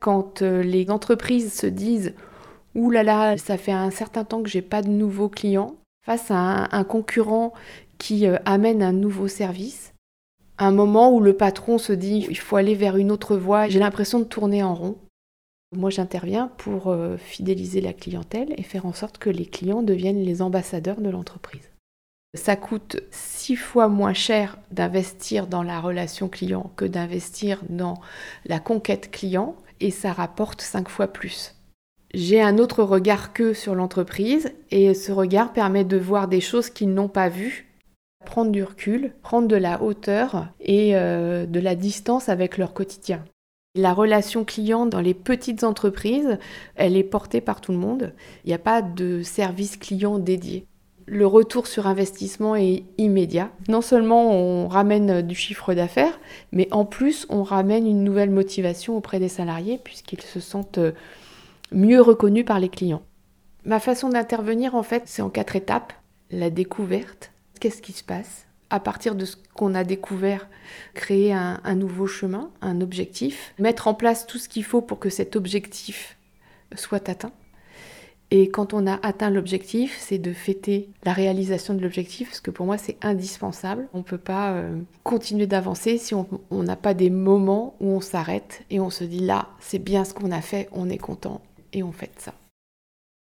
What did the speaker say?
Quand euh, les entreprises se disent Ouh là là, ça fait un certain temps que j'ai pas de nouveaux clients, face à un, concurrent qui euh, amène un nouveau service, un moment où le patron se dit il faut aller vers une autre voie, j'ai l'impression de tourner en rond. Moi, j'interviens pour euh, fidéliser la clientèle et faire en sorte que les clients deviennent les ambassadeurs de l'entreprise. Ça coûte six fois moins cher d'investir dans la relation client que d'investir dans la conquête client et ça rapporte cinq fois plus. J'ai un autre regard qu'eux sur l'entreprise et ce regard permet de voir des choses qu'ils n'ont pas vues, prendre du recul, prendre de la hauteur et euh, de la distance avec leur quotidien. La relation client dans les petites entreprises, elle est portée par tout le monde. Il n'y a pas de service client dédié le retour sur investissement est immédiat. Non seulement on ramène du chiffre d'affaires, mais en plus on ramène une nouvelle motivation auprès des salariés puisqu'ils se sentent mieux reconnus par les clients. Ma façon d'intervenir en fait c'est en quatre étapes. La découverte, qu'est-ce qui se passe? À partir de ce qu'on a découvert, créer un, un, nouveau chemin, un objectif, mettre en place tout ce qu'il faut pour que cet objectif soit atteint. Et quand on a atteint l'objectif, c'est de fêter la réalisation de l'objectif, parce que pour moi c'est indispensable. On ne peut pas euh, continuer d'avancer si on n'a pas des moments où on s'arrête et on se dit là, c'est bien ce qu'on a fait, on est content et on fête ça.